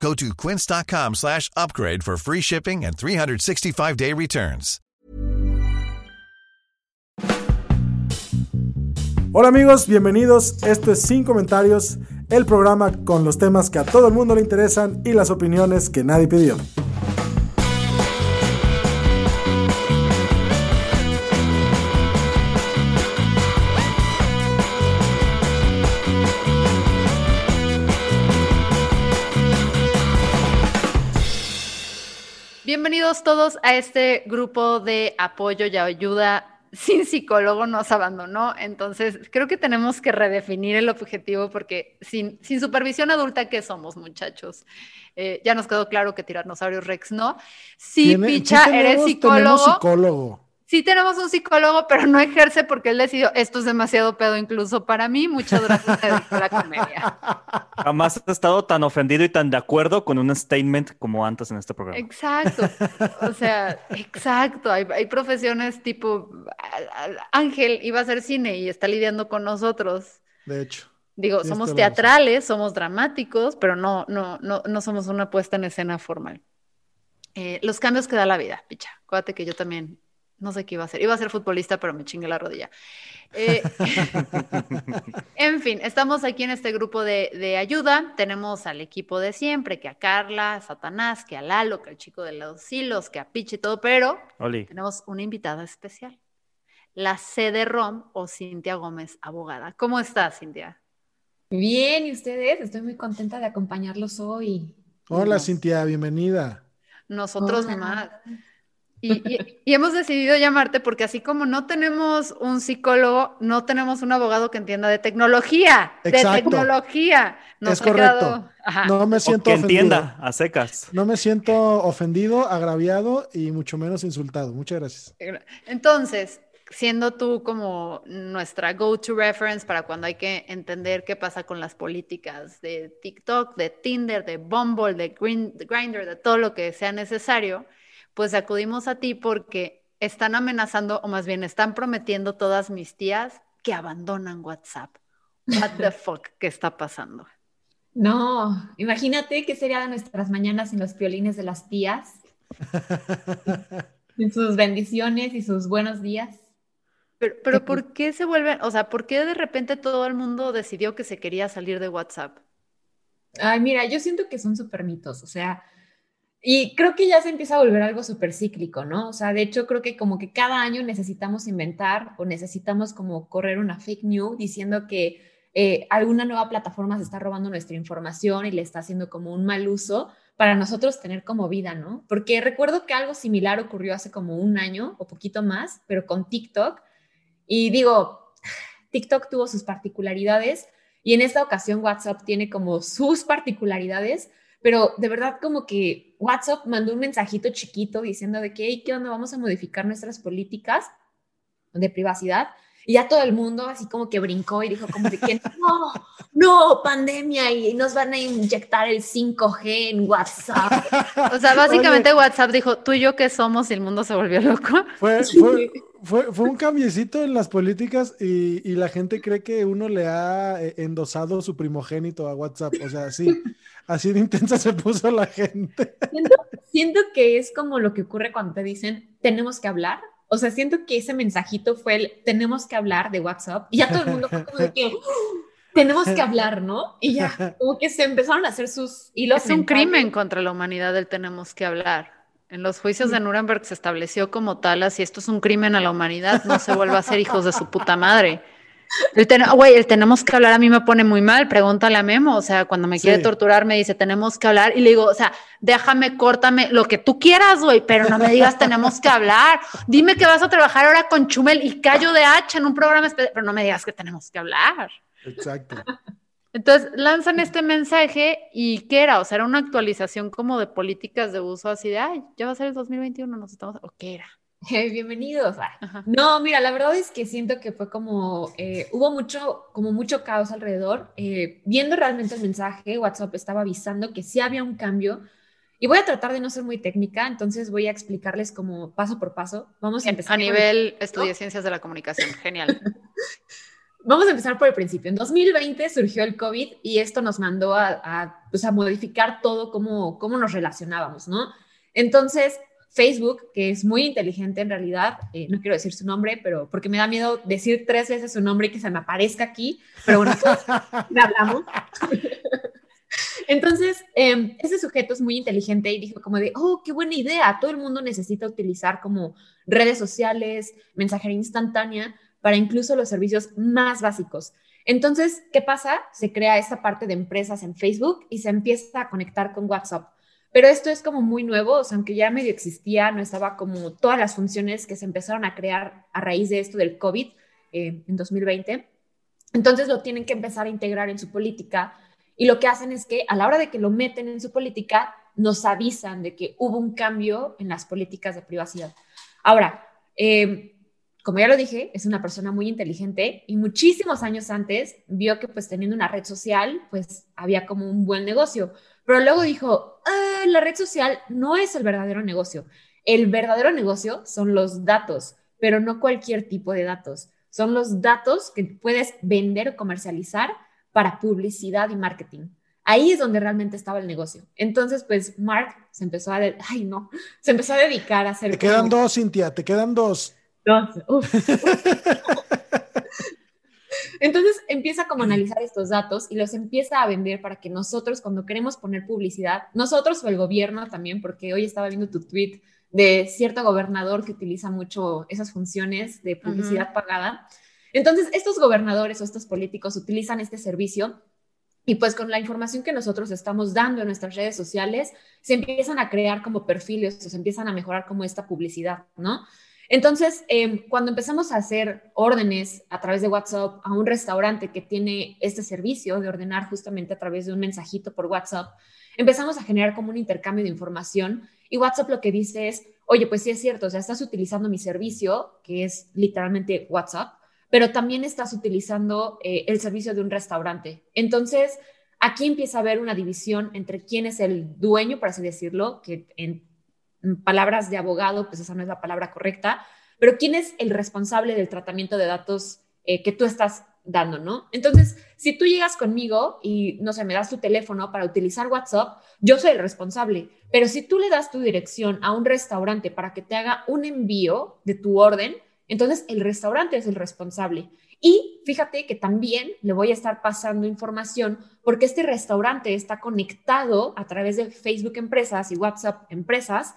Go to quince.com slash upgrade for free shipping and 365-day returns. Hola amigos, bienvenidos. Esto es Sin Comentarios, el programa con los temas que a todo el mundo le interesan y las opiniones que nadie pidió. Bienvenidos todos a este grupo de apoyo y ayuda. Sin psicólogo nos abandonó, entonces creo que tenemos que redefinir el objetivo porque sin, sin supervisión adulta, ¿qué somos muchachos? Eh, ya nos quedó claro que Tiranosaurios Rex no. Sí, Picha, eres psicólogo. psicólogo. Sí tenemos un psicólogo, pero no ejerce porque él decidió, esto es demasiado pedo incluso para mí, muchas gracias a la comedia. Jamás he estado tan ofendido y tan de acuerdo con un statement como antes en este programa. Exacto, o sea, exacto, hay, hay profesiones tipo, Ángel iba a hacer cine y está lidiando con nosotros. De hecho. Digo, Sí, somos teatrales, somos dramáticos, pero no, no, no, no somos una puesta en escena formal. Eh, los cambios que da la vida, picha. Acuérdate que yo también no sé qué iba a hacer. Iba a ser futbolista, pero me chingué la rodilla. Eh, en fin, estamos aquí en este grupo de, de ayuda. Tenemos al equipo de siempre, que a Carla, a Satanás, que a Lalo, que al chico de los hilos, que a Piche y todo, pero Oli, tenemos una invitada especial. La CD-ROM o Cintia Gómez, abogada. ¿Cómo estás, Cintia? Bien, ¿y ustedes? Estoy muy contenta de acompañarlos hoy. Hola Nos- Cintia, bienvenida. Nosotros Hola. más. Y, y- y hemos decidido llamarte porque así como no tenemos un psicólogo, no tenemos un abogado que entienda de tecnología, de tecnología. Nos Es correcto. quedado- Ajá. No me o siento que ofendido. entienda a secas. No me siento ofendido, agraviado y mucho menos insultado. Muchas gracias. Entonces, siendo tú como nuestra go-to reference para cuando hay que entender qué pasa con las políticas de TikTok, de Tinder, de Bumble, de Grindr, de todo lo que sea necesario, pues acudimos a ti porque están amenazando, o más bien están prometiendo todas mis tías que abandonan WhatsApp. What the fuck, ¿qué está pasando? No, imagínate qué sería de nuestras mañanas sin los piolines de las tías, sin sus bendiciones y sus buenos días. Pero, pero ¿por qué se vuelven, o sea, por qué de repente todo el mundo decidió que se quería salir de WhatsApp? Ay, mira, yo siento que son súper mitos, o sea, y creo que ya se empieza a volver algo súper cíclico, ¿no? O sea, de hecho creo que como que cada año necesitamos inventar o necesitamos como correr una fake news diciendo que eh, alguna nueva plataforma se está robando nuestra información y le está haciendo como un mal uso para nosotros tener como vida, ¿no? Porque recuerdo que algo similar ocurrió hace como un año o poquito más, pero con TikTok. Y digo, TikTok tuvo sus particularidades y en esta ocasión WhatsApp tiene como sus particularidades, pero de verdad como que WhatsApp mandó un mensajito chiquito diciendo de que, hey, ¿qué onda? Vamos a modificar nuestras políticas de privacidad. Y ya todo el mundo así como que brincó y dijo como de que no, no, pandemia y nos van a inyectar el 5G en WhatsApp. O sea, básicamente WhatsApp dijo, tú y yo qué somos y el mundo se volvió loco. Fue, fue, fue, fue un cambiecito en las políticas y, y la gente cree que uno le ha eh, endosado su primogénito a WhatsApp. O sea, sí, así de intensa se puso la gente. Siento, siento que es como lo que ocurre cuando te dicen, tenemos que hablar. O sea, siento que ese mensajito fue el, tenemos que hablar de WhatsApp. Y ya todo el mundo fue como de que, tenemos que hablar, ¿no? Y ya, como que se empezaron a hacer sus hilos. Es un crimen contra la humanidad el tenemos que hablar. En los juicios de Nuremberg se estableció como tal, así esto es un crimen a la humanidad, no se vuelva a ser hijos de su puta madre. El, ten- güey, el tenemos que hablar a mí me pone muy mal, pregúntale a Memo, o sea, cuando me quiere Sí. torturar me dice tenemos que hablar y le digo, o sea, déjame, córtame, lo que tú quieras, güey, pero no me digas tenemos que hablar. Dime que vas a trabajar ahora con Chumel y Cayo de H en un programa especial, pero no me digas que tenemos que hablar. Exacto. Entonces lanzan este mensaje y ¿qué era? O sea, era una actualización como de políticas de uso así de, ay, ya va a ser el 2021, nos estamos, ¿o qué era? bienvenidos. Ah. Ajá. No, mira, la verdad es que siento que fue como, eh, hubo mucho, como mucho caos alrededor. Eh, viendo realmente el mensaje, WhatsApp estaba avisando que sí había un cambio. Y voy a tratar de no ser muy técnica, entonces voy a explicarles como paso por paso. Vamos a empezar. A por el nivel estudié ciencias de la comunicación. Genial. Vamos a empezar por el principio. En 2020 surgió el COVID y esto nos mandó a, a, pues a modificar todo cómo, cómo nos relacionábamos, ¿no? Entonces, Facebook, que es muy inteligente en realidad, eh, no quiero decir su nombre, pero porque me da miedo decir tres veces su nombre y que se me aparezca aquí, pero bueno, le hablamos. Entonces, eh, ese sujeto es muy inteligente y dijo como de, oh, qué buena idea, todo el mundo necesita utilizar como redes sociales, mensajería instantánea para incluso los servicios más básicos. Entonces, ¿qué pasa? Se crea esta parte de empresas en Facebook y se empieza a conectar con WhatsApp. Pero esto es como muy nuevo, o sea, aunque ya medio existía, no estaba como todas las funciones que se empezaron a crear a raíz de esto del COVID eh, en 2020. Entonces lo tienen que empezar a integrar en su política y lo que hacen es que a la hora de que lo meten en su política, nos avisan de que hubo un cambio en las políticas de privacidad. Ahora, eh, como ya lo dije, es una persona muy inteligente y muchísimos años antes vio que pues teniendo una red social, pues había como un buen negocio. Pero luego dijo, ah, la red social no es el verdadero negocio. El verdadero negocio son los datos, pero no cualquier tipo de datos. Son los datos que puedes vender o comercializar para publicidad y marketing. Ahí es donde realmente estaba el negocio. Entonces, pues Mark se empezó a, ay no, se empezó a dedicar a hacer. Te quedan como... dos, Cintia, te quedan dos. Dos. Uf. Entonces empieza como a analizar estos datos y los empieza a vender para que nosotros cuando queremos poner publicidad, nosotros o el gobierno también, porque hoy estaba viendo tu tweet de cierto gobernador que utiliza mucho esas funciones de publicidad uh -huh. pagada. Entonces, estos gobernadores o estos políticos utilizan este servicio y pues con la información que nosotros estamos dando en nuestras redes sociales, se empiezan a crear como perfiles o se empiezan a mejorar como esta publicidad, ¿no? Entonces, eh, cuando empezamos a hacer órdenes a través de WhatsApp a un restaurante que tiene este servicio de ordenar justamente a través de un mensajito por WhatsApp, empezamos a generar como un intercambio de información y WhatsApp lo que dice es, oye, pues sí es cierto, o sea, estás utilizando mi servicio, que es literalmente WhatsApp, pero también estás utilizando eh, el servicio de un restaurante. Entonces, aquí empieza a haber una división entre quién es el dueño, por así decirlo, que en palabras de abogado, pues esa no es la palabra correcta, pero quién es el responsable del tratamiento de datos eh, que tú estás dando, ¿no? Entonces, si tú llegas conmigo y, no sé, me das tu teléfono para utilizar WhatsApp, yo soy el responsable, pero si tú le das tu dirección a un restaurante para que te haga un envío de tu orden, entonces el restaurante es el responsable. Y fíjate que también le voy a estar pasando información porque este restaurante está conectado a través de Facebook Empresas y WhatsApp Empresas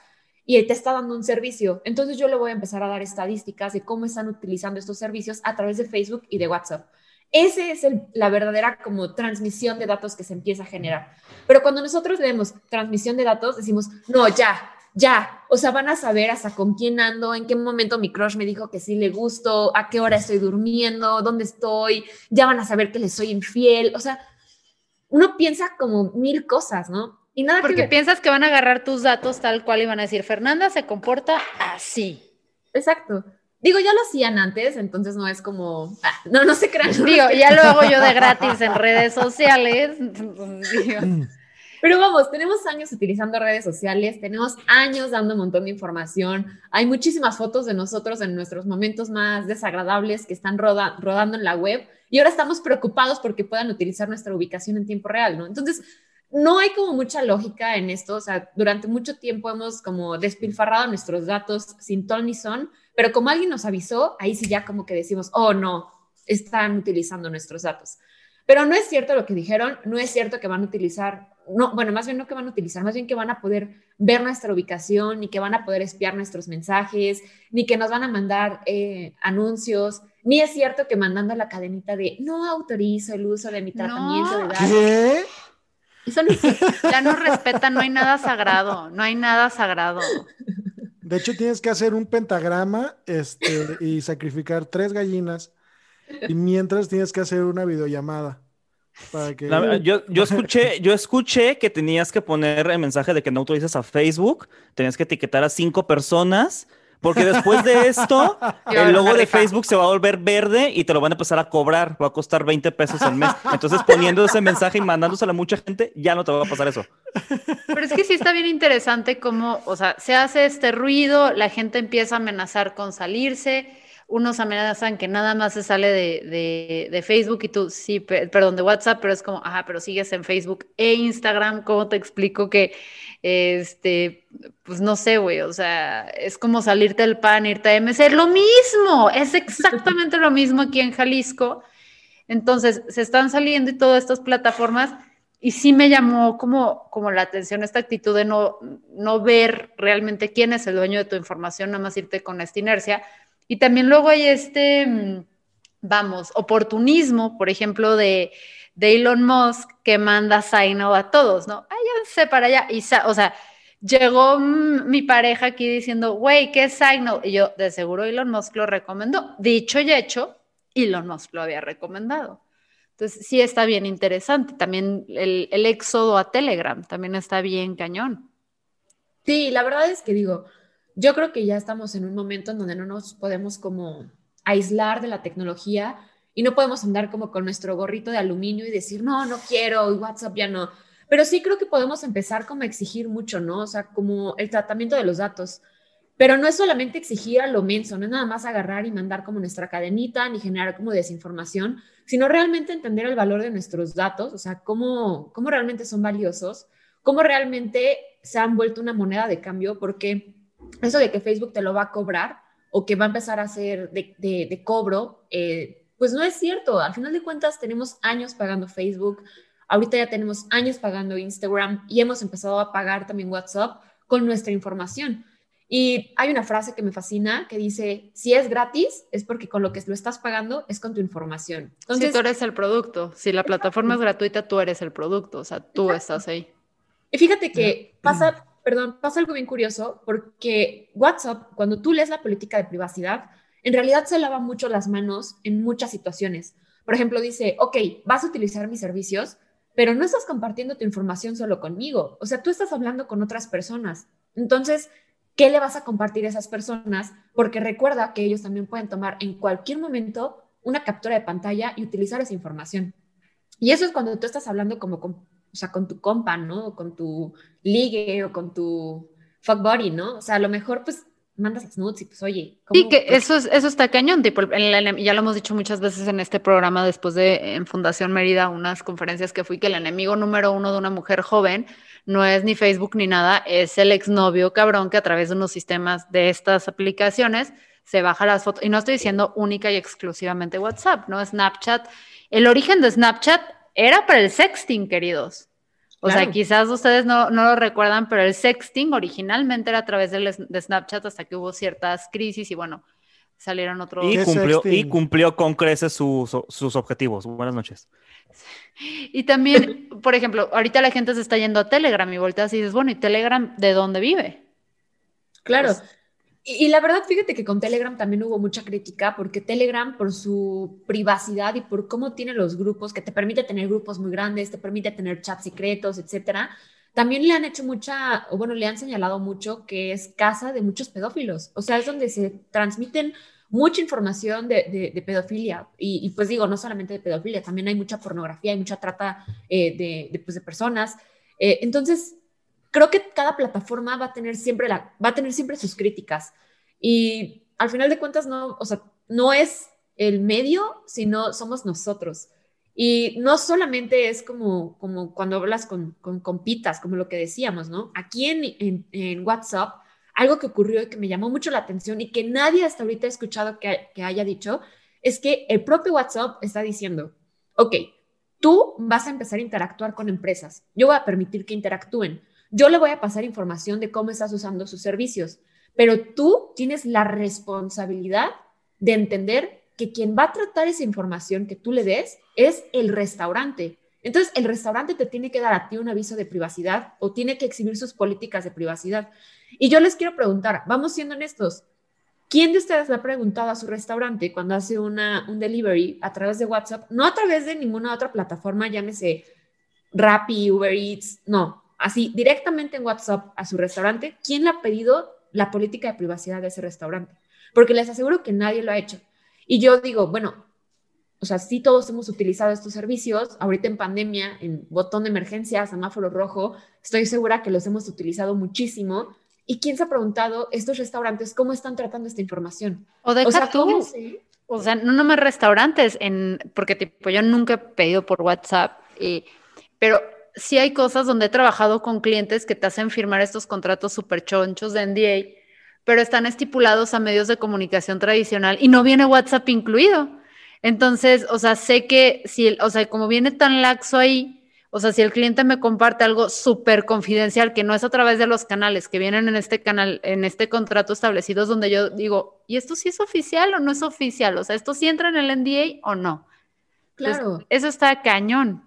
y te está dando un servicio. Entonces yo le voy a empezar a dar estadísticas de cómo están utilizando estos servicios a través de Facebook y de WhatsApp. Esa es el, la verdadera como transmisión de datos que se empieza a generar. Pero cuando nosotros vemos transmisión de datos, decimos, no, ya, ya, o sea, van a saber hasta con quién ando, en qué momento mi crush me dijo que sí le gusto, a qué hora estoy durmiendo, dónde estoy, ya van a saber que le soy infiel, o sea, uno piensa como mil cosas, ¿no? Y nada Porque que piensas que van a agarrar tus datos tal cual y van a decir, Fernanda se comporta así. Exacto. Digo, ya lo hacían antes, entonces no es como, ah, no, no se crean. Digo, ya lo hago yo de gratis en redes sociales. Pero vamos, tenemos años utilizando redes sociales, tenemos años dando un montón de información, hay muchísimas fotos de nosotros en nuestros momentos más desagradables que están roda rodando en la web y ahora estamos preocupados porque puedan utilizar nuestra ubicación en tiempo real, ¿no? Entonces, no hay como mucha lógica en esto, o sea, durante mucho tiempo hemos como despilfarrado nuestros datos sin ton ni son, pero como alguien nos avisó, ahí sí ya como que decimos, oh no, están utilizando nuestros datos. Pero no es cierto lo que dijeron, no es cierto que van a utilizar, no, bueno, más bien no que van a utilizar, más bien que van a poder ver nuestra ubicación, ni que van a poder espiar nuestros mensajes, ni que nos van a mandar eh, anuncios, ni es cierto que mandando la cadenita de no autorizo el uso de mi tratamiento no. de datos. ¿Qué? Eso no Ya no respetan, no hay nada sagrado, no hay nada sagrado. De hecho, tienes que hacer un pentagrama este, y sacrificar tres gallinas. Y mientras tienes que hacer una videollamada. Para que... La, yo, yo, escuché, yo escuché que tenías que poner el mensaje de que no utilizas a Facebook, tenías que etiquetar a cinco personas Porque después de esto, el logo de. Facebook se va a volver verde y te lo van a empezar a cobrar. Va a costar 20 pesos al mes. Entonces, poniendo ese mensaje y mandándoselo a mucha gente, ya no te va a pasar eso. Pero es que sí está bien interesante cómo, o sea, se hace este ruido, la gente empieza a amenazar con salirse, unos amenazan que nada más se sale de, de- de Facebook y tú, sí, pe- perdón, de WhatsApp, pero es como, ajá, pero sigues en Facebook e Instagram, ¿cómo te explico que, este, pues no sé, güey, o sea, es como salirte del pan, irte a MC, lo mismo, es exactamente lo mismo aquí en Jalisco. Entonces, se están saliendo y todas estas plataformas y sí me llamó como, como la atención esta actitud de no, no ver realmente quién es el dueño de tu información, nada más irte con esta inercia. Y también luego hay este, mm, vamos, oportunismo, por ejemplo, de, de Elon Musk que manda out a todos, ¿no? Váyanse para allá. Y, o sea, llegó mm, mi pareja aquí diciendo, güey, ¿qué es? Y yo, de seguro Elon Musk lo recomendó. Dicho y hecho, Elon Musk lo había recomendado. Entonces, sí está bien interesante. También el, el éxodo a Telegram también está bien cañón. Sí, la verdad es que digo, yo creo que ya estamos en un momento en donde no nos podemos como aislar de la tecnología y no podemos andar como con nuestro gorrito de aluminio y decir, no, no quiero, y WhatsApp ya no. Pero sí creo que podemos empezar como a exigir mucho, ¿no? O sea, como el tratamiento de los datos. Pero no es solamente exigir a lo menso, no es nada más agarrar y mandar como nuestra cadenita ni generar como desinformación, sino realmente entender el valor de nuestros datos, o sea, cómo, cómo realmente son valiosos, cómo realmente se han vuelto una moneda de cambio, porque eso de que Facebook te lo va a cobrar o que va a empezar a hacer de, de- de cobro, eh, pues no es cierto. Al final de cuentas tenemos años pagando Facebook, ahorita ya tenemos años pagando Instagram y hemos empezado a pagar también WhatsApp con nuestra información. Y hay una frase que me fascina que dice, si es gratis, es porque con lo que lo estás pagando es con tu información. si Entonces, tú eres el producto, si la plataforma es gratuita, tú eres el producto, o sea, tú estás ahí. Y fíjate que pasa, perdón, pasa algo bien curioso porque WhatsApp, cuando tú lees la política de privacidad, en realidad se lava mucho las manos en muchas situaciones. Por ejemplo, dice, ok, vas a utilizar mis servicios, pero no estás compartiendo tu información solo conmigo. O sea, tú estás hablando con otras personas. Entonces, ¿qué le vas a compartir a esas personas? Porque recuerda que ellos también pueden tomar en cualquier momento una captura de pantalla y utilizar esa información. Y eso es cuando tú estás hablando como con, o sea, con tu compa, ¿no? O con tu ligue o con tu fuck buddy, ¿no? O sea, a lo mejor pues mandas las nudes y pues oye. ¿cómo- Sí, que eso, es, eso está cañón, tipo, ya lo hemos dicho muchas veces en este programa, después de en Fundación Mérida, unas conferencias que fui, que el enemigo número uno de una mujer joven no es ni Facebook ni nada, es el exnovio cabrón que a través de unos sistemas de estas aplicaciones se baja las fotos, y no estoy diciendo única y exclusivamente WhatsApp, ¿no? Snapchat, el origen de Snapchat era para el sexting, queridos. O sea, quizás ustedes no, no lo recuerdan, pero el sexting originalmente era a través del s- de Snapchat hasta que hubo ciertas crisis y bueno, salieron otros. Y ¿Qué cumplió, y cumplió con creces sus, sus objetivos. Buenas noches. Y también, por ejemplo, ahorita la gente se está yendo a Telegram y volteas y dices, bueno, ¿y Telegram de dónde vive? Claro. Pues- y, y la verdad, fíjate que con Telegram también hubo mucha crítica porque Telegram, por su privacidad y por cómo tiene los grupos, que te permite tener grupos muy grandes, te permite tener chats secretos, etcétera, también le han hecho mucha, o bueno, le han señalado mucho que es casa de muchos pedófilos. O sea, es donde se transmiten mucha información de, de- de pedofilia. Y, y, pues digo, no solamente de pedofilia, también hay mucha pornografía, hay mucha trata eh, de, de, pues, de personas. Eh, entonces, creo que cada plataforma va a tener siempre la, va a tener siempre sus críticas y al final de cuentas no, o sea, no es el medio, sino somos nosotros. Y no solamente es como, como cuando hablas con, con compitas, como lo que decíamos, ¿no? Aquí en, en, en, WhatsApp, algo que ocurrió y que me llamó mucho la atención y que nadie hasta ahorita ha escuchado que, que haya dicho, es que el propio WhatsApp está diciendo, ok, tú vas a empezar a interactuar con empresas, yo voy a permitir que interactúen, yo le voy a pasar información de cómo estás usando sus servicios, pero tú tienes la responsabilidad de entender que quien va a tratar esa información que tú le des es el restaurante. Entonces, el restaurante te tiene que dar a ti un aviso de privacidad o tiene que exhibir sus políticas de privacidad. Y yo les quiero preguntar, vamos siendo honestos, ¿quién de ustedes le ha preguntado a su restaurante cuando hace una, un delivery a través de WhatsApp? No a través de ninguna otra plataforma, llámese Rappi, Uber Eats, no, así directamente en WhatsApp a su restaurante, ¿quién le ha pedido la política de privacidad de ese restaurante, porque les aseguro que nadie lo ha hecho. Y yo digo, bueno, o sea, sí todos hemos utilizado estos servicios, ahorita en pandemia, en botón de emergencia, semáforo rojo, estoy segura que los hemos utilizado muchísimo. ¿Y quién se ha preguntado estos restaurantes cómo están tratando esta información? O de sea, tú, o sea, no nomás restaurantes, en, porque tipo, yo nunca he pedido por WhatsApp, y, pero sí hay cosas donde he trabajado con clientes que te hacen firmar estos contratos súper chonchos de NDA, pero están estipulados a medios de comunicación tradicional y no viene WhatsApp incluido. Entonces, o sea, sé que si, o sea, como viene tan laxo ahí, o sea, si el cliente me comparte algo súper confidencial que no es a través de los canales que vienen en este canal, en este contrato establecidos, donde yo digo, ¿y esto sí es oficial o no es oficial? O sea, ¿esto sí entra en el NDA o no? Claro. eso está cañón.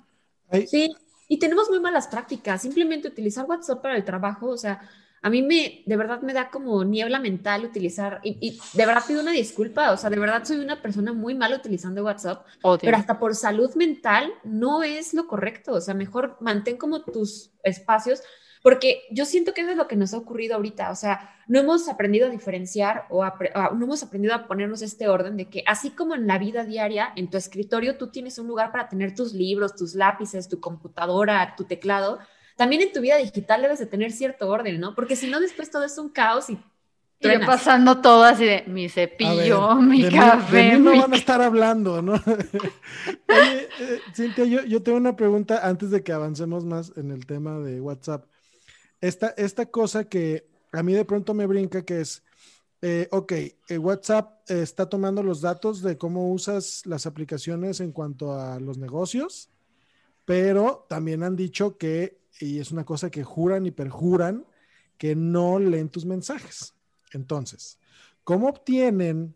Sí, y tenemos muy malas prácticas. Simplemente utilizar WhatsApp para el trabajo, o sea, a mí me, de verdad me da como niebla mental utilizar, y, de verdad pido una disculpa, o sea, de verdad soy una persona muy mal utilizando WhatsApp, pero hasta por salud mental no es lo correcto, o sea, mejor mantén como tus espacios, porque yo siento que eso es lo que nos ha ocurrido ahorita, o sea, no hemos aprendido a diferenciar o no hemos aprendido a ponernos este orden de que así como en la vida diaria, en tu escritorio tú tienes un lugar para tener tus libros, tus lápices, tu computadora, tu teclado, también en tu vida digital debes de tener cierto orden, ¿no? Porque si no, después todo es un caos y... Y pasando todo así de mi cepillo, mi café. de mí no van a estar hablando, ¿no? Oye, eh, Cintia, yo, yo, tengo una pregunta antes de que avancemos más en el tema de WhatsApp. Esta, esta cosa que a mí de pronto me brinca, que es, eh, ok, eh, WhatsApp está tomando los datos de cómo usas las aplicaciones en cuanto a los negocios, pero también han dicho que y es una cosa que juran y perjuran que no leen tus mensajes. Entonces, ¿cómo obtienen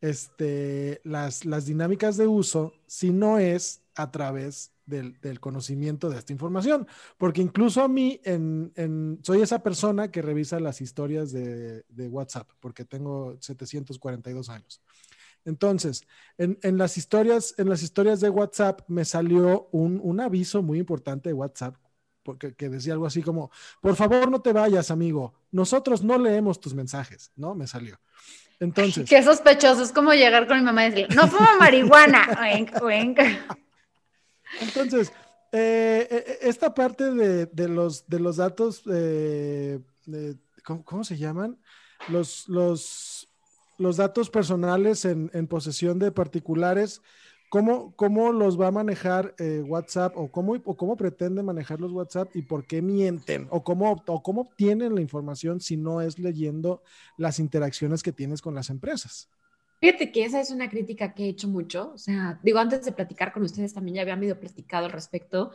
este, las, las dinámicas de uso si no es a través del, conocimiento de esta información? Porque incluso a mí, en, soy esa persona que revisa las historias de, WhatsApp, porque tengo 742 años. Entonces, en, las historias, en las historias de WhatsApp me salió un, un, aviso muy importante de WhatsApp porque que decía algo así como, por favor no te vayas, amigo, nosotros no leemos tus mensajes, ¿no? Me salió. Entonces. Qué sospechoso, es como llegar con mi mamá y decirle, no fuma marihuana. eh, eh, esta parte de, los, de los datos, ¿cómo, se llaman? Los, los, los datos personales en, en posesión de particulares ¿Cómo, ¿Cómo, los va a manejar eh, WhatsApp o cómo, o cómo pretende manejar los WhatsApp y por qué mienten o cómo, o cómo obtienen la información si no es leyendo las interacciones que tienes con las empresas? Fíjate que esa es una crítica que he hecho mucho. O sea, digo, antes de platicar con ustedes también ya había medio platicado al respecto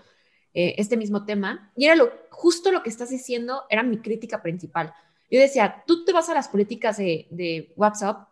eh, este mismo tema. Y era lo, justo lo que estás diciendo, era mi crítica principal. Yo decía, tú te vas a las políticas de, de WhatsApp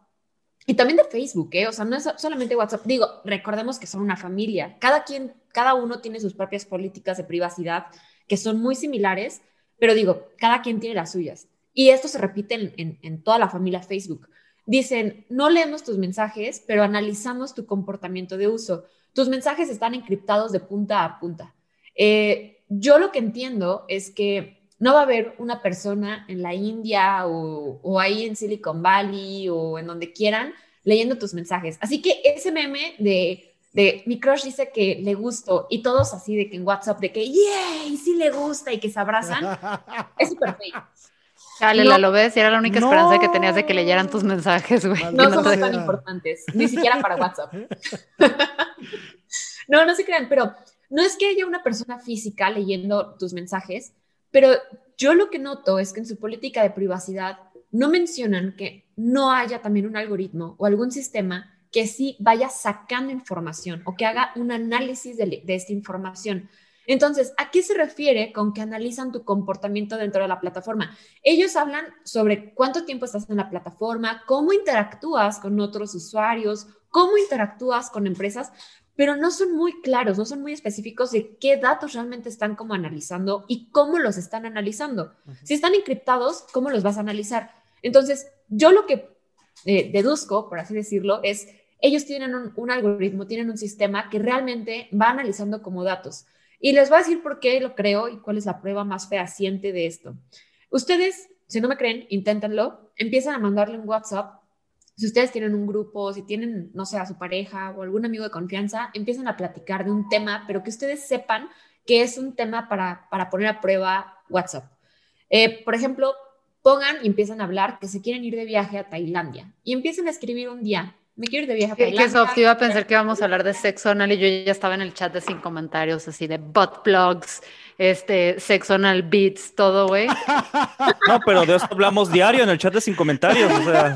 y también de Facebook, ¿eh? O sea, no es solamente WhatsApp. Digo, recordemos que son una familia. Cada quien, cada uno tiene sus propias políticas de privacidad que son muy similares, pero digo, cada quien tiene las suyas. Y esto se repite en, toda la familia Facebook. Dicen, no leemos tus mensajes, pero analizamos tu comportamiento de uso. Tus mensajes están encriptados de punta a punta. Eh, yo lo que entiendo es que no va a haber una persona en la India o, ahí en Silicon Valley o en donde quieran leyendo tus mensajes. Así que ese meme de, de mi crush dice que le gustó y todos así de que en WhatsApp de que, ¡yay! Sí le gusta y que se abrazan, es súper fake. Dale, la lo ves y era la única esperanza que tenías de que leyeran tus mensajes, güey. No son tan importantes, ni siquiera para WhatsApp. no, no se crean, pero no es que haya una persona física leyendo tus mensajes, pero yo lo que noto es que en su política de privacidad no mencionan que no haya también un algoritmo o algún sistema que sí vaya sacando información o que haga un análisis de, esta información. Entonces, ¿a qué se refiere con que analizan tu comportamiento dentro de la plataforma? Ellos hablan sobre cuánto tiempo estás en la plataforma, cómo interactúas con otros usuarios, cómo interactúas con empresas, pero no son muy claros, no son muy específicos de qué datos realmente están como analizando y cómo los están analizando. Si están encriptados, ¿cómo los vas a analizar? Entonces, yo lo que eh, deduzco, por así decirlo, es ellos tienen un, algoritmo, tienen un sistema que realmente va analizando como datos. Y les voy a decir por qué lo creo y cuál es la prueba más fehaciente de esto. Ustedes si no me creen, inténtenlo, empiezan a mandarle un WhatsApp. Si ustedes tienen un grupo, si tienen, no sé, a su pareja o algún amigo de confianza, empiezan a platicar de un tema, pero que ustedes sepan que es un tema para, para poner a prueba WhatsApp. Eh, por ejemplo, pongan y empiezan a hablar que se quieren ir de viaje a Tailandia y empiezan a escribir un día. Me quiero ir de viaje a Tailandia. Que iba a pensar que íbamos a hablar de sexo anal y yo ya estaba en el chat de sin comentarios, así de butt plugs, este, sexo anal beats, todo, güey. No, pero de eso hablamos diario en el chat de sin comentarios, o sea.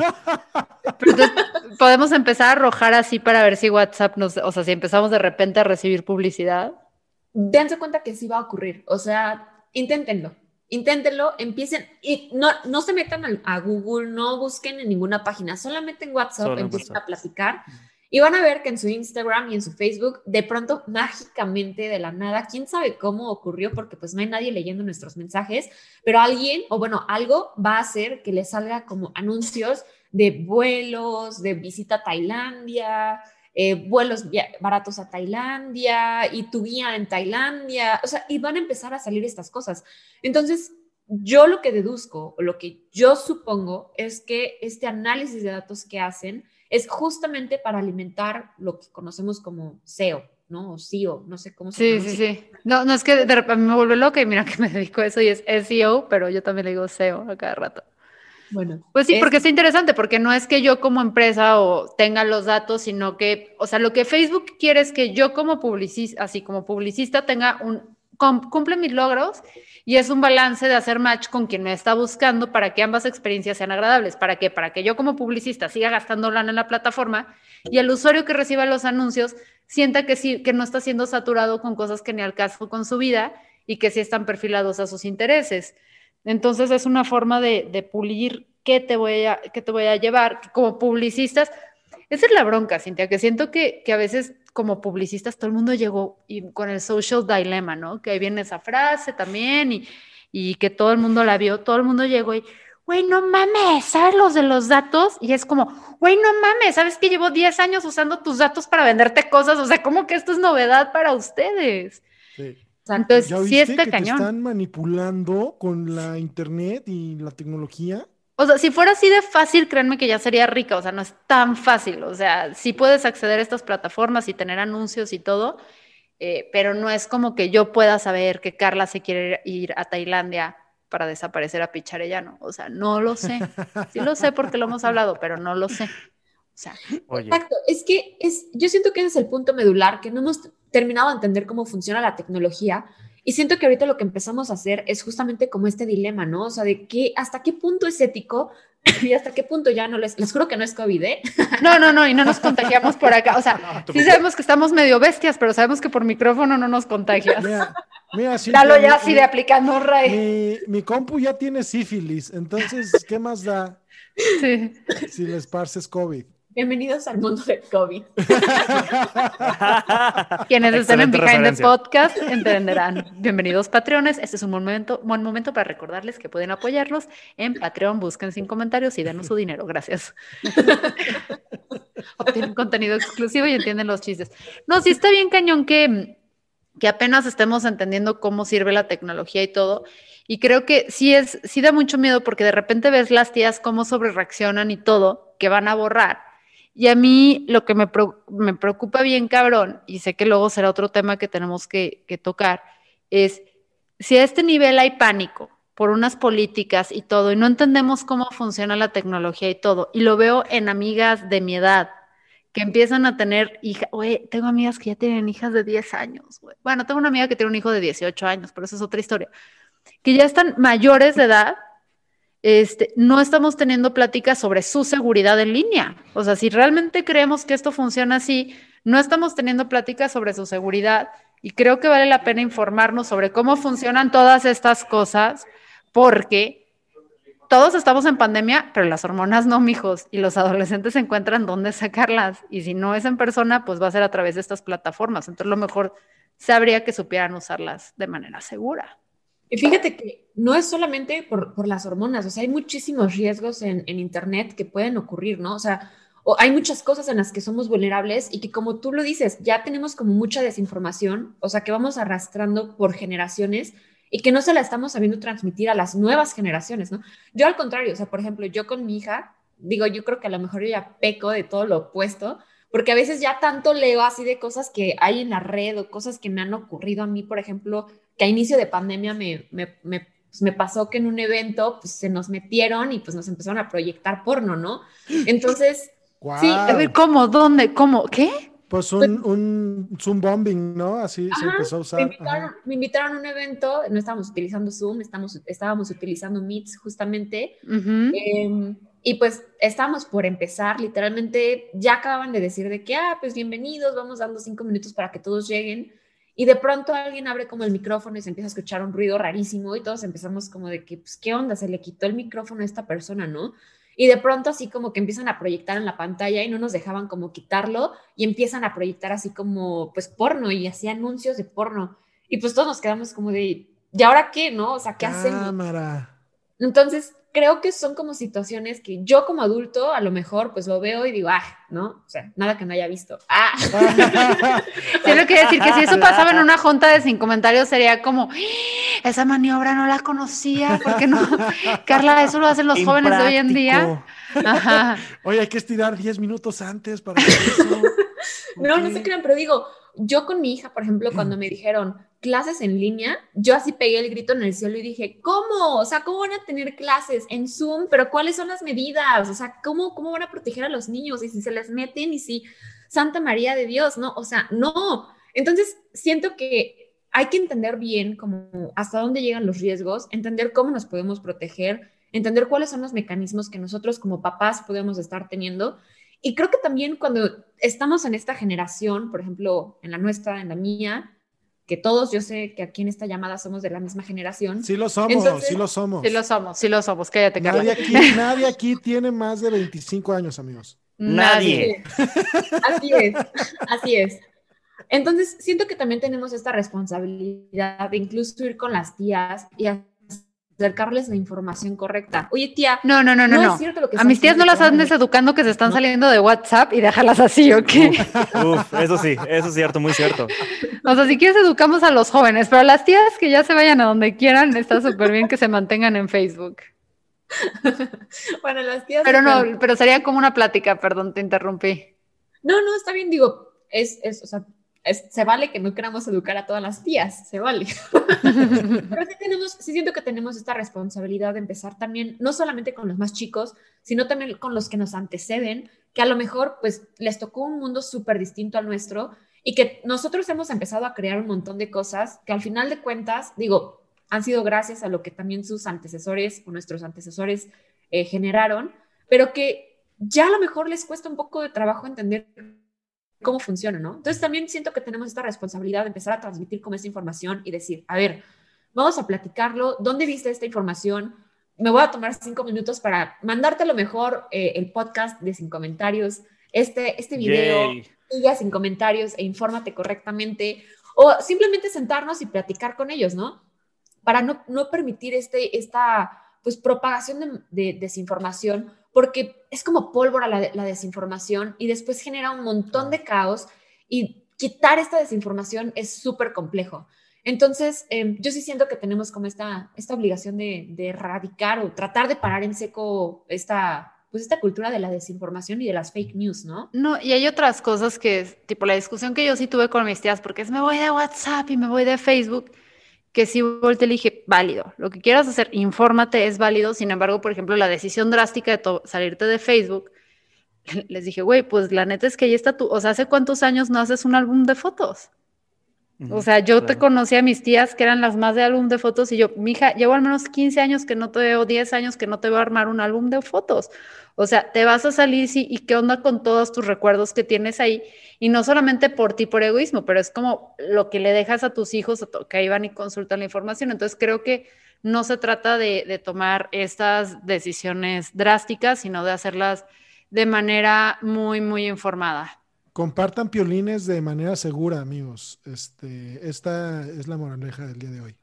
Entonces, podemos empezar a arrojar así para ver si WhatsApp nos, o sea, si empezamos de repente a recibir publicidad. Dense cuenta que sí va a ocurrir, o sea, inténtenlo. Inténtenlo, empiecen y no, no se metan a, a Google, no busquen en ninguna página, solamente en WhatsApp Solo en empiecen WhatsApp. a platicar y van a ver que en su Instagram y en su Facebook, de pronto, mágicamente, de la nada, quién sabe cómo ocurrió, porque pues no hay nadie leyendo nuestros mensajes, pero alguien, o bueno, algo va a hacer que les salga como anuncios de vuelos, de visita a Tailandia, eh, vuelos baratos a Tailandia y tu guía en Tailandia, o sea, y van a empezar a salir estas cosas. Entonces, yo lo que deduzco, o lo que yo supongo, es que este análisis de datos que hacen es justamente para alimentar lo que conocemos como SEO, ¿no? O SEO, no sé cómo se Sí, sí, sí. No, no es que de repente me vuelve loca y mira que me dedico a eso y es SEO, pero yo también le digo SEO a cada rato. Bueno, Pues sí, es- porque es interesante, porque no es que yo como empresa o tenga los datos, sino que, o sea, lo que Facebook quiere es que yo como publicista, así como publicista, tenga un, cum- cumple mis logros y es un balance de hacer match con quien me está buscando para que ambas experiencias sean agradables. ¿Para qué? Para que yo como publicista siga gastando lana en la plataforma y el usuario que reciba los anuncios sienta que sí, que no está siendo saturado con cosas que ni al caso con su vida y que sí están perfilados a sus intereses. Entonces es una forma de, pulir qué te, voy a, qué te voy a llevar como publicistas. Esa es la bronca, Cintia, que siento que, a veces como publicistas todo el mundo llegó y con el social dilemma, ¿no? Que ahí viene esa frase también y, que todo el mundo la vio, todo el mundo llegó y, güey, no mames, ¿sabes los de los datos? Y es como, güey, no mames, ¿sabes que llevo 10 años usando tus datos para venderte cosas? O sea, ¿cómo que esto es novedad para ustedes? Sí. Exacto. Entonces, ¿Ya sí viste está que cañón. te están manipulando con la internet y la tecnología? O sea, si fuera así de fácil, créanme que ya sería rica, o sea, no es tan fácil, o sea, sí puedes acceder a estas plataformas y tener anuncios y todo, eh, pero no es como que yo pueda saber que Carla se quiere ir a Tailandia para desaparecer a Picharellano, o sea, no lo sé, sí lo sé porque lo hemos hablado, pero no lo sé, o sea, Oye, Exacto, es que es, yo siento que ese es el punto medular, que no hemos terminado de entender cómo funciona la tecnología y siento que ahorita lo que empezamos a hacer es justamente como este dilema, ¿no? O sea, de qué, hasta qué punto es ético y hasta qué punto ya no les, les juro que no es COVID, ¿eh? no, no, no, y no nos contagiamos por acá, o sea, sí sabemos que estamos medio bestias, pero sabemos que por micrófono no nos contagias. Mira, mira, Cintia, Dalo ya así de aplicando ray. mi, mi compu ya tiene sífilis, entonces, ¿qué más da Sí. si le esparces COVID? Bienvenidos al mundo del COVID. Quienes estén en Behind the. Podcast entenderán. Bienvenidos, Patreones. Este es un momento, buen momento para recordarles que pueden apoyarnos en Patreon. Busquen sin comentarios y denos su dinero. Gracias. Obtienen contenido exclusivo y entienden los chistes. No, sí está bien cañón que, que apenas estemos entendiendo cómo sirve la tecnología y todo. Y creo que sí es, sí da mucho miedo porque de repente ves las tías cómo sobre reaccionan y todo, que van a borrar. Y a mí lo que me, me preocupa bien cabrón, y sé que luego será otro tema que tenemos que, que tocar, es si a este nivel hay pánico por unas políticas y todo, y no entendemos cómo funciona la tecnología y todo, y lo veo en amigas de mi edad que empiezan a tener hijas, güey, tengo amigas que ya tienen hijas de 10 años, güey. Bueno, tengo una amiga que tiene un hijo de 18 años, pero eso es otra historia, que ya están mayores de edad este, no estamos teniendo pláticas sobre su seguridad en línea. O sea, si realmente creemos que esto funciona así, no estamos teniendo pláticas sobre su seguridad y creo que vale la pena informarnos sobre cómo funcionan todas estas cosas porque todos estamos en pandemia, pero las hormonas no, mijos, y los adolescentes encuentran dónde sacarlas y si no es en persona, pues va a ser a través de estas plataformas. Entonces, lo mejor sabría que supieran usarlas de manera segura. Y fíjate que no es solamente por, por las hormonas, o sea, hay muchísimos riesgos en, en Internet que pueden ocurrir, ¿no? O sea, o hay muchas cosas en las que somos vulnerables y que como tú lo dices, ya tenemos como mucha desinformación, o sea, que vamos arrastrando por generaciones y que no se la estamos sabiendo transmitir a las nuevas generaciones, ¿no? Yo al contrario, o sea, por ejemplo, yo con mi hija, digo, yo creo que a lo mejor yo ya peco de todo lo opuesto, porque a veces ya tanto leo así de cosas que hay en la red o cosas que me han ocurrido a mí, por ejemplo, que a inicio de pandemia me, me, me, pues me pasó que en un evento pues se nos metieron y pues nos empezaron a proyectar porno, ¿no? Entonces, sí, A ver, ¿cómo? ¿Dónde? ¿Cómo? ¿Qué? Pues un, un Zoom bombing, ¿no? Así se Ajá, empezó a usar. Me invitaron, me invitaron a un evento, no estábamos utilizando Zoom, estamos, estábamos utilizando Meets justamente, Ujú. eh, y pues estábamos por empezar, literalmente ya acababan de decir de que, ah, pues bienvenidos, vamos dando cinco minutos para que todos lleguen, y de pronto alguien abre como el micrófono y se empieza a escuchar un ruido rarísimo y todos empezamos como de que, pues, ¿qué onda? Se le quitó el micrófono a esta persona, ¿no? Y de pronto así como que empiezan a proyectar en la pantalla y no nos dejaban como quitarlo y empiezan a proyectar así como pues porno y así anuncios de porno. Y pues todos nos quedamos como de, ¿y ahora qué? ¿No? O sea, ¿qué hacemos? Cámara. Entonces, creo que son como situaciones que yo como adulto a lo mejor pues lo veo y digo, ah, ¿no? O sea, nada que no haya visto. Ah, Sí, lo que decir que si eso pasaba en una junta de sin comentarios sería como, "¡Ah! esa maniobra no la conocía, ¿por qué no? Carla, eso lo hacen los jóvenes de hoy en día. Ajá. Oye, hay que estirar 10 minutos antes para hacer eso. no, no se crean, pero digo, yo con mi hija, por ejemplo, cuando me dijeron clases en línea, yo así pegué el grito en el cielo y dije, ¿cómo? O sea, ¿cómo van a tener clases en Zoom? Pero ¿cuáles son las medidas? O sea, ¿cómo, cómo van a proteger a los niños? Y si se les meten y si Santa María de Dios, ¿no? O sea, no. Entonces, siento que hay que entender bien como hasta dónde llegan los riesgos, entender cómo nos podemos proteger, entender cuáles son los mecanismos que nosotros como papás podemos estar teniendo. Y creo que también cuando estamos en esta generación, por ejemplo, en la nuestra, en la mía, que todos, yo sé que aquí en esta llamada somos de la misma generación. Sí lo somos, Entonces- sí lo somos. Sí lo somos, sí lo somos, cállate, Carla. Nadie aquí, nadie aquí tiene más de 25 años, amigos. Nadie. Así es, así es. Entonces, siento que también tenemos esta responsabilidad de incluso ir con las tías y acercarles la información correcta. Oye, tía, No, no, no, no, no. es cierto lo que A mis tías no las a andes educando que se están saliendo de WhatsApp y déjalas así, ¿ok? Uf, eso sí, eso es cierto, muy cierto. O sea, si quieres educamos a los jóvenes, pero las tías que ya se vayan a donde quieran, está súper bien que se mantengan en Facebook. Bueno, las tías. Pero están- no, pero sería como una plática, perdón, te interrumpí. No, no, está bien, digo, es, es, o sea, es- se vale que no queramos educar a todas las tías, se vale. Pero sí tenemos, sí siento que tenemos esta responsabilidad de empezar también, no solamente con los más chicos, sino también con los que nos anteceden, que a lo mejor pues les tocó un mundo súper distinto al nuestro y que nosotros hemos empezado a crear un montón de cosas que al final de cuentas, digo, han sido gracias a lo que también sus antecesores o nuestros antecesores eh, generaron, pero que ya a lo mejor les cuesta un poco de trabajo entender cómo funciona, ¿no? Entonces también siento que tenemos esta responsabilidad de empezar a transmitir como esta información y decir, a ver, vamos a platicarlo, ¿dónde viste esta información? Me voy a tomar cinco minutos para mandarte a lo mejor eh, el podcast de Sin Comentarios, este, este video, siga sin comentarios e infórmate correctamente, o simplemente sentarnos y platicar con ellos, ¿no? Para no, no permitir este, esta pues, propagación de, de desinformación, porque es como pólvora la, la desinformación y después genera un montón de caos y quitar esta desinformación es súper complejo. Entonces, eh, yo sí siento que tenemos como esta, esta obligación de, de erradicar o tratar de parar en seco esta, pues esta cultura de la desinformación y de las fake news, ¿no? No, y hay otras cosas que, tipo la discusión que yo sí tuve con mis tías, porque es me voy de WhatsApp y me voy de Facebook, que sí volteé y dije, válido, lo que quieras hacer, infórmate, es válido, sin embargo, por ejemplo, la decisión drástica de salirte de Facebook, les dije, güey, pues la neta es que ahí está tu, o sea, ¿hace cuántos años no haces un álbum de fotos? O sea, yo te conocí a mis tías que eran las más de álbum de fotos y yo, mija, llevo al menos 15 años que no te veo, 10 años que no te veo armar un álbum de fotos. O sea, te vas a salir sí, y qué onda con todos tus recuerdos que tienes ahí. Y no solamente por ti, por egoísmo, pero es como lo que le dejas a tus hijos que ahí van y consultan la información. Entonces creo que no se trata de, de tomar estas decisiones drásticas, sino de hacerlas de manera muy, muy informada. Compartan piolines de manera segura, amigos. Este, esta es la moraleja del día de hoy.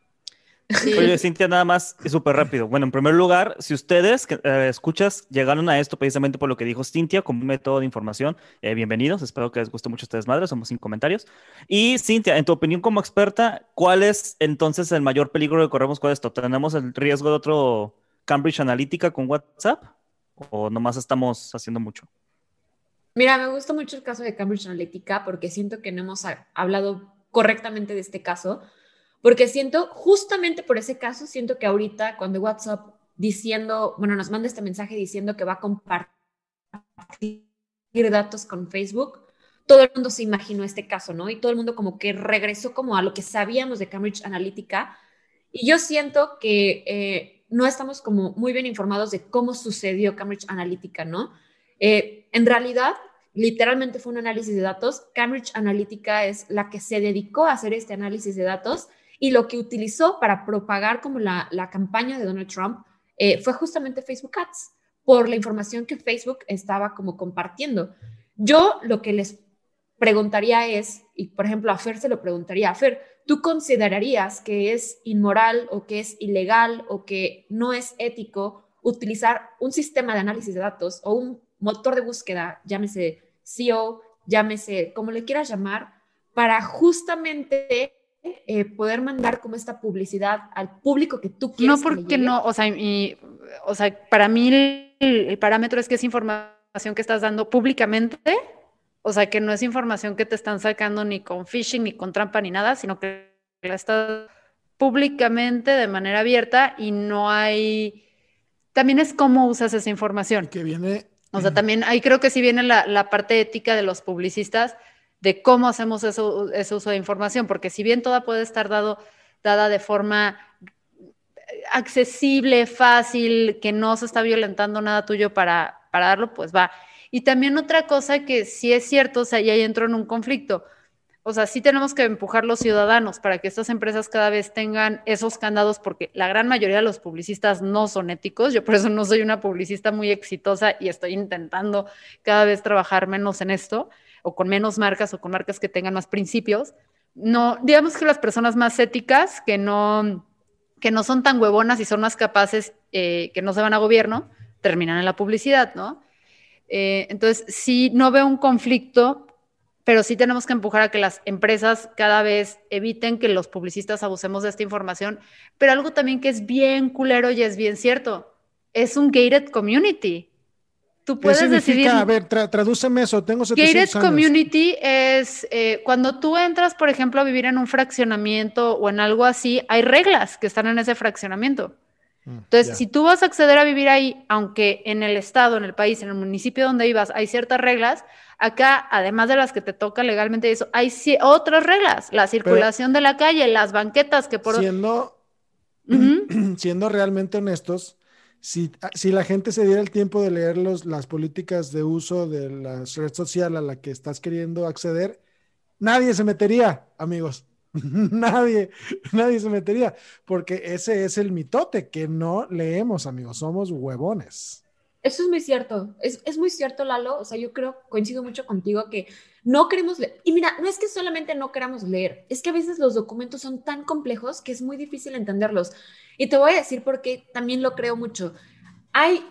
Oye, Cintia, nada más, súper rápido. Bueno, en primer lugar, si ustedes que eh, escuchas llegaron a esto precisamente por lo que dijo Cintia como un método de información, eh, bienvenidos. Espero que les guste mucho a ustedes, madres. Somos sin comentarios. Y Cintia, en tu opinión como experta, ¿cuál es entonces el mayor peligro que corremos con esto? ¿Tenemos el riesgo de otro Cambridge Analytica con WhatsApp? ¿O nomás estamos haciendo mucho? Mira, me gusta mucho el caso de Cambridge Analytica porque siento que no hemos hablado correctamente de este caso porque siento, justamente por ese caso, siento que ahorita cuando WhatsApp diciendo, bueno, nos manda este mensaje diciendo que va a compartir datos con Facebook, todo el mundo se imaginó este caso, ¿no? Y todo el mundo como que regresó como a lo que sabíamos de Cambridge Analytica. Y yo siento que eh, no estamos como muy bien informados de cómo sucedió Cambridge Analytica, ¿no? Eh, en realidad, literalmente fue un análisis de datos. Cambridge Analytica es la que se dedicó a hacer este análisis de datos y lo que utilizó para propagar como la, campaña de Donald Trump eh, fue justamente Facebook Ads, por la información que Facebook estaba como compartiendo. Yo lo que les preguntaría es, y por ejemplo a Fer se lo preguntaría, a Fer, ¿tú considerarías que es inmoral o que es ilegal o que no es ético utilizar un sistema de análisis de datos o un motor de búsqueda, llámese SEO, llámese como le quieras llamar, para justamente eh, poder mandar como esta publicidad al público que tú quieres. No, porque no, o sea, o sea, para mí el, parámetro es que es información que estás dando públicamente, o sea, que no es información que te están sacando ni con phishing, ni con trampa, ni nada, sino que la estás públicamente de manera abierta y no hay... También es cómo usas esa información. Que viene... O sea, también ahí creo que sí viene la, la parte ética de los publicistas, de cómo hacemos eso, ese uso de información, porque si bien toda puede estar dado, dada de forma accesible, fácil, que no se está violentando nada tuyo para, para darlo, pues va. Y también otra cosa que sí es cierto, o sea, y ahí entro en un conflicto. O sea, sí tenemos que empujar los ciudadanos para que estas empresas cada vez tengan esos candados, porque la gran mayoría de los publicistas no son éticos. Yo por eso no soy una publicista muy exitosa y estoy intentando cada vez trabajar menos en esto o con menos marcas o con marcas que tengan más principios. No, digamos que las personas más éticas, que no, que no son tan huevonas y son más capaces, eh, que no se van a gobierno, terminan en la publicidad, ¿no? Eh, entonces, sí, no veo un conflicto, pero sí tenemos que empujar a que las empresas cada vez eviten que los publicistas abusemos de esta información. Pero algo también que es bien culero y es bien cierto, es un gated community. Tú puedes ¿Qué decidir. A ver, tradúceme eso. Tengo 700 Gated community es eh, cuando tú entras, por ejemplo, a vivir en un fraccionamiento o en algo así, hay reglas que están en ese fraccionamiento. Mm, Entonces, si tú vas a acceder a vivir ahí, aunque en el estado, en el país, en el municipio donde ibas, hay ciertas reglas, acá, además de las que te toca legalmente eso, hay otras reglas. La circulación de la calle, las banquetas que por... Siendo, siendo realmente honestos, Ah, si, la gente se diera el tiempo de leer las políticas de uso de la red social a la que estás queriendo acceder, nadie se metería, amigos. nadie, nadie se metería, porque ese es el mitote que no leemos, amigos. Somos huevones. Eso es muy cierto, es, es, muy cierto, Lalo. O sea, yo creo, coincido mucho contigo que no queremos leer. Y mira, no es que solamente no queramos leer, es que a veces los documentos son tan complejos que es muy difícil entenderlos. Y te voy a decir por qué también lo creo mucho. Hay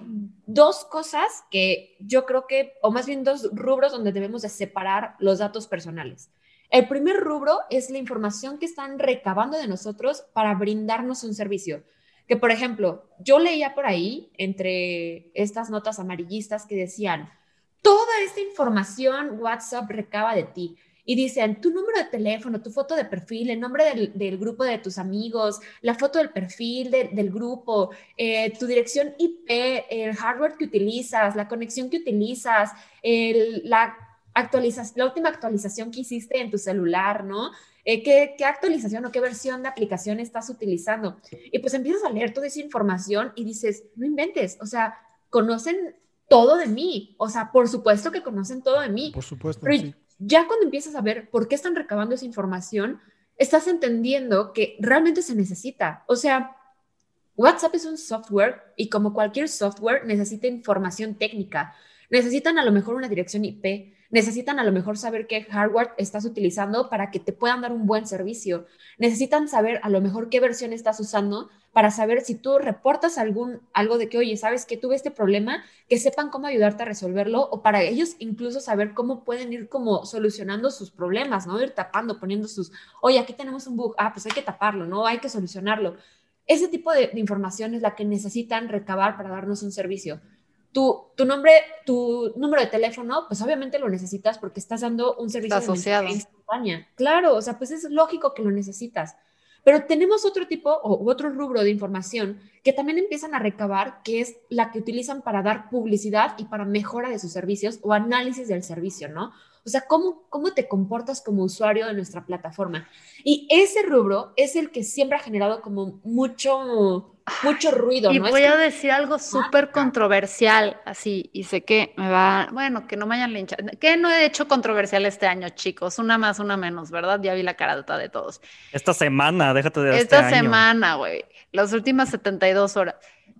dos cosas que yo creo que, o más bien dos rubros donde debemos de separar los datos personales. El primer rubro es la información que están recabando de nosotros para brindarnos un servicio. Que, por ejemplo, yo leía por ahí, entre estas notas amarillistas que decían, toda esta información WhatsApp recaba de ti y dicen tu número de teléfono, tu foto de perfil, el nombre del, grupo de tus amigos, la foto del perfil del grupo, eh, tu dirección IP, el hardware que utilizas, la conexión que utilizas, la, actualización, la última actualización que hiciste en tu celular, ¿no? Eh, ¿qué, ¿Qué actualización o qué versión de aplicación estás utilizando? Y pues empiezas a leer toda esa información y dices, no inventes, o sea, conocen todo de mí, o sea, por supuesto que conocen todo de mí. Por supuesto, sí ya cuando empiezas a ver por qué están recabando esa información, estás entendiendo que realmente se necesita. O sea, WhatsApp es un software y como cualquier software necesita información técnica. Necesitan a lo mejor una dirección IP, necesitan a lo mejor saber qué hardware estás utilizando para que te puedan dar un buen servicio. Necesitan saber a lo mejor qué versión estás usando para saber si tú reportas algún, algo de que, oye, sabes que tuve este problema, que sepan cómo ayudarte a resolverlo o para ellos incluso saber cómo pueden ir como solucionando sus problemas, ¿no? Ir tapando, poniendo sus, oye, aquí tenemos un bug, ah, pues hay que taparlo, ¿no? Hay que solucionarlo. Ese tipo de, de información es la que necesitan recabar para darnos un servicio. Tu, tu, nombre, tu número de teléfono, pues obviamente lo necesitas porque estás dando un servicio Está asociado. de instantánea. Claro, o sea, pues es lógico que lo necesitas. Pero tenemos otro tipo o otro rubro de información que también empiezan a recabar, que es la que utilizan para dar publicidad y para mejora de sus servicios o análisis del servicio, ¿no? O sea, ¿cómo, cómo te comportas como usuario de nuestra plataforma? Y ese rubro es el que siempre ha generado como mucho, mucho ruido, Y ¿no? voy es a decir algo súper controversial, así, y sé que me va, bueno, que no me hayan linchado. Que no he hecho controversial este año, chicos? Una más, una menos, ¿verdad? Ya vi la carata de todos. Esta semana, déjate de este Esta semana, güey, las últimas 72 horas.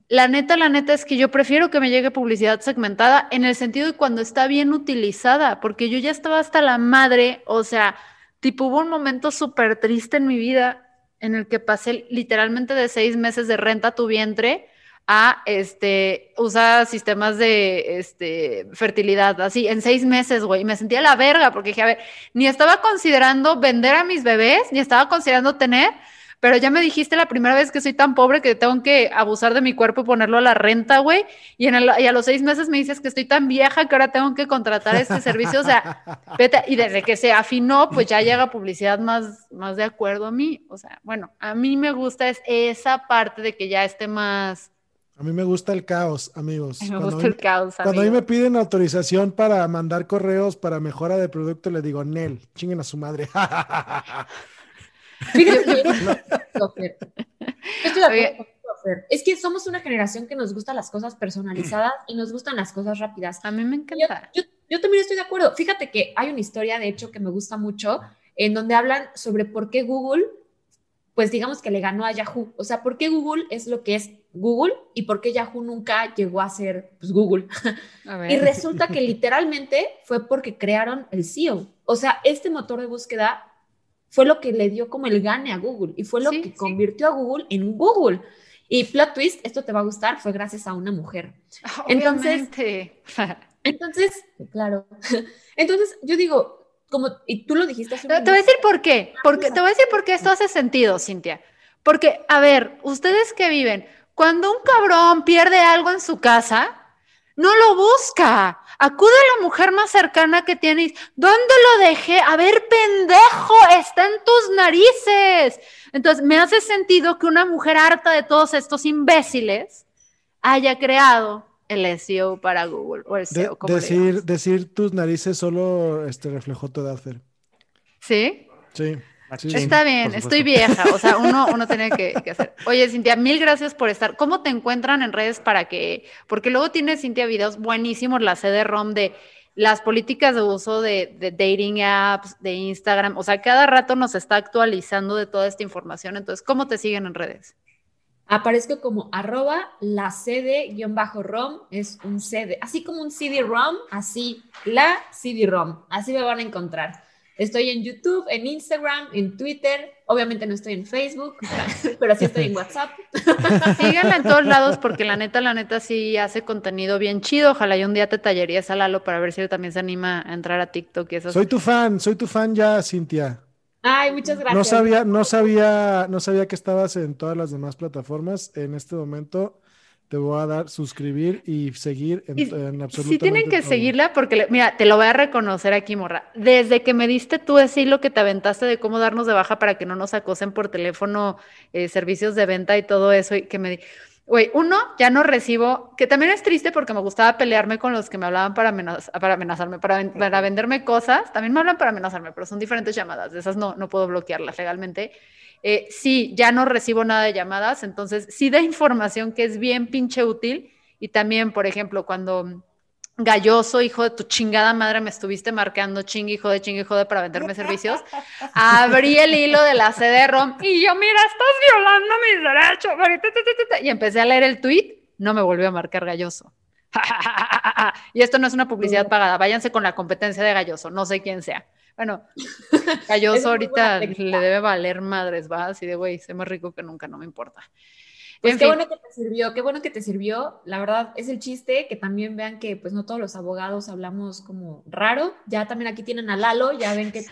La neta, la neta es que yo prefiero que me llegue publicidad segmentada en el sentido de cuando está bien utilizada, porque yo ya estaba hasta la madre, o sea, tipo hubo un momento súper triste en mi vida en el que pasé literalmente de seis meses de renta a tu vientre a este, usar sistemas de este, fertilidad, así, en seis meses, güey, me sentía la verga, porque dije, a ver, ni estaba considerando vender a mis bebés, ni estaba considerando tener, pero ya me dijiste la primera vez que soy tan pobre que tengo que abusar de mi cuerpo y ponerlo a la renta, güey. Y, en el- y a los seis meses me dices que estoy tan vieja que ahora tengo que contratar este servicio. O sea, vete, y desde que se afinó, pues ya llega publicidad más, más de acuerdo a mí. O sea, bueno, a mí me gusta es esa parte de que ya esté más. A mí me gusta el caos, amigos. Me Cuando gusta mí- el caos. Cuando a mí me piden autorización para mandar correos para mejora de producto, le digo, Nel, chinguen a su madre. Fíjate que yo estoy de acuerdo. Es que somos una generación que nos gustan las cosas personalizadas y nos gustan las cosas rápidas. A mí me encanta. yo- yo también estoy de acuerdo. Fíjate que hay una historia, de hecho, que me gusta mucho, en donde hablan sobre por qué Google, pues digamos que le ganó a Yahoo. O sea, por qué Google es lo que es Google y por qué Yahoo nunca llegó a ser pues, Google. A Y resulta que literalmente fue porque crearon el SEO. O sea, este motor de búsqueda fue lo que le dio como el gane a Google y fue lo Sí, que sí. convirtió a Google en Google. Y plot twist, esto te va a gustar, fue gracias a una mujer. Entonces- Obviamente. Entonces, claro. Entonces, yo digo, como, y tú lo dijiste hace un Te, te voy a decir por qué. Porque, te voy a decir por qué esto hace sentido, Cintia. Porque, a ver, ustedes que viven, cuando un cabrón pierde algo en su casa, no lo busca. Acude a la mujer más cercana que tiene. y dice, ¿Dónde lo dejé? A ver, pendejo, está en tus narices. Entonces, me hace sentido que una mujer harta de todos estos imbéciles haya creado el SEO para Google o el SEO, decir, decir tus narices solo este, reflejó tu edad, Fer. ¿Sí? Sí. Está bien, estoy vieja, o sea, uno, uno tiene que, que hacer. Oye, Cintia, mil gracias por estar. ¿Cómo te encuentran en redes para que, porque luego tiene Cintia videos buenísimos, la CD-ROM de las políticas de uso de, de dating apps, de Instagram, o sea, cada rato nos está actualizando de toda esta información. Entonces, ¿cómo te siguen en redes? aparezco como arroba la CD-ROM, es un CD, así como un CD-ROM, así la CD-ROM, así me van a encontrar. Estoy en YouTube, en Instagram, en Twitter, obviamente no estoy en Facebook, pero sí estoy en WhatsApp. Síganla en todos lados porque la neta, la neta sí hace contenido bien chido. Ojalá y un día te tallerías a Lalo para ver si él también se anima a entrar a TikTok y esas Soy tu fan, soy tu fan ya, Cintia. Ay, muchas gracias. No sabía, no sabía, no sabía que estabas en todas las demás plataformas. En este momento te voy a dar suscribir y seguir en, Y en absolutamente Sí tienen que todo. seguirla porque, le- mira, te lo voy a reconocer aquí, morra. Desde que me diste tú ese hilo que te aventaste de cómo darnos de baja para que no nos acosen por teléfono, eh, servicios de venta y todo eso, y que me di... Güey, uno, ya no recibo, que también es triste porque me gustaba pelearme con los que me hablaban para, amenaz- para amenazarme, para, ven- para venderme cosas. También me hablan para amenazarme, pero son diferentes llamadas. De esas no, no puedo bloquearlas legalmente. Eh, sí, ya no recibo nada de llamadas, entonces sí da información que es bien pinche útil. Y también, por ejemplo, cuando galloso, hijo de tu chingada madre, me estuviste marcando chingue, hijo de chingue, hijo de para venderme servicios, abrí el hilo de la CD-ROM y yo, mira, estás violando mis derechos. Y empecé a leer el tweet, no me volvió a marcar galloso. y esto no es una publicidad pagada, váyanse con la competencia de Galloso, no sé quién sea. Bueno, Galloso ahorita le debe valer madres, va, así de güey, sé más rico que nunca, no me importa. Pues qué bueno que te sirvió, qué bueno que te sirvió. La verdad es el chiste, que también vean que pues no todos los abogados hablamos como raro. Ya también aquí tienen a Lalo, ya ven que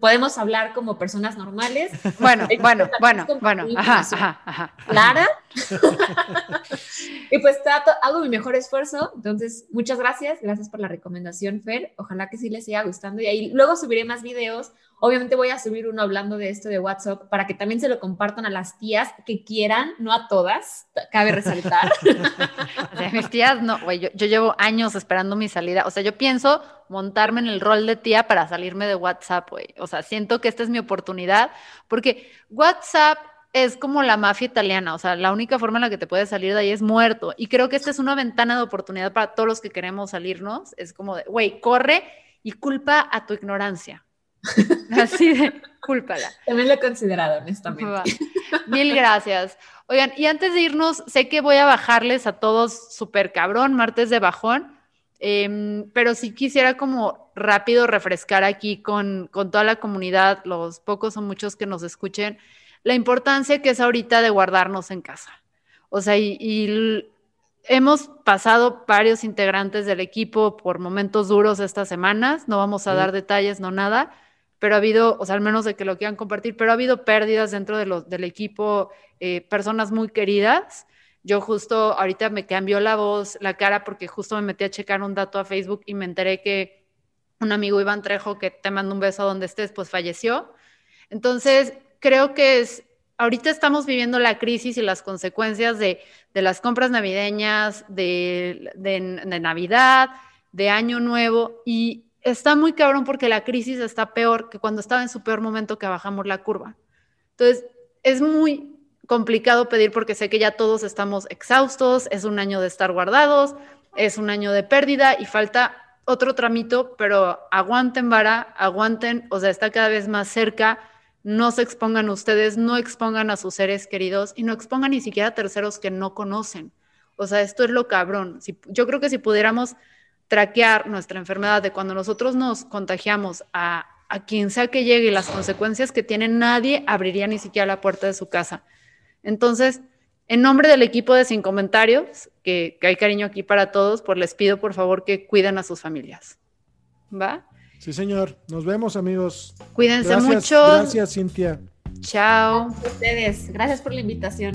podemos hablar como personas normales. Bueno, bueno, bueno, bueno, ajá, ajá, ajá. Clara. y pues trato, hago mi mejor esfuerzo. Entonces, muchas gracias. Gracias por la recomendación, Fer. Ojalá que sí les siga gustando. Y ahí luego subiré más videos Obviamente voy a subir uno hablando de esto de WhatsApp para que también se lo compartan a las tías que quieran, no a todas, cabe resaltar. mis tías, no, güey, yo, llevo años esperando mi salida. O sea, yo pienso montarme en el rol de tía para salirme de WhatsApp, güey. O sea, siento que esta es mi oportunidad porque WhatsApp es como la mafia italiana, o sea, la única forma en la que te puedes salir de ahí es muerto. Y creo que esta es una ventana de oportunidad para todos los que queremos salirnos. Es como de, güey, corre y culpa a tu ignorancia. Así de, cúlpala. También lo he considerado, honestamente. Mil gracias. Oigan, y antes de irnos, sé que voy a bajarles a todos súper cabrón, martes de bajón, em, pero sí quisiera como rápido refrescar aquí con, con toda la comunidad, los pocos o muchos que nos escuchen, la importancia que es ahorita de guardarnos en casa. O sea, y, y hemos pasado varios integrantes del equipo por momentos duros estas semanas, no vamos a dar detalles, no nada, pero ha habido, o sea, al menos de que lo quieran compartir, pero ha habido pérdidas dentro de los, del equipo, eh, personas muy queridas. Yo justo ahorita me cambió la voz, la cara, porque justo me metí a checar un dato a Facebook y me enteré que un amigo Iván Trejo, que te mando un beso a donde estés, pues falleció. Entonces, creo que es, ahorita estamos viviendo la crisis y las consecuencias de, de las compras navideñas, de, de, de Navidad, de Año Nuevo, y está muy cabrón porque la crisis está peor que cuando estaba en su peor momento que bajamos la curva. Entonces, es muy complicado pedir porque sé que ya todos estamos exhaustos, es un año de estar guardados, es un año de pérdida y falta otro tramito, pero aguanten vara, aguanten, o sea, está cada vez más cerca, no se expongan ustedes, no expongan a sus seres queridos y no expongan ni siquiera a terceros que no conocen. O sea, esto es lo cabrón. Si, yo creo que si pudiéramos traquear nuestra enfermedad de cuando nosotros nos contagiamos a, a quien sea que llegue y las consecuencias que tiene, nadie abriría ni siquiera la puerta de su casa. Entonces, en nombre del equipo de Sin Comentarios, que, que hay cariño aquí para todos, pues les pido por favor que cuiden a sus familias. ¿Va? Sí, señor. Nos vemos, amigos. Cuídense mucho. Gracias, Cintia. Chao. Gracias a ustedes. Gracias por la invitación.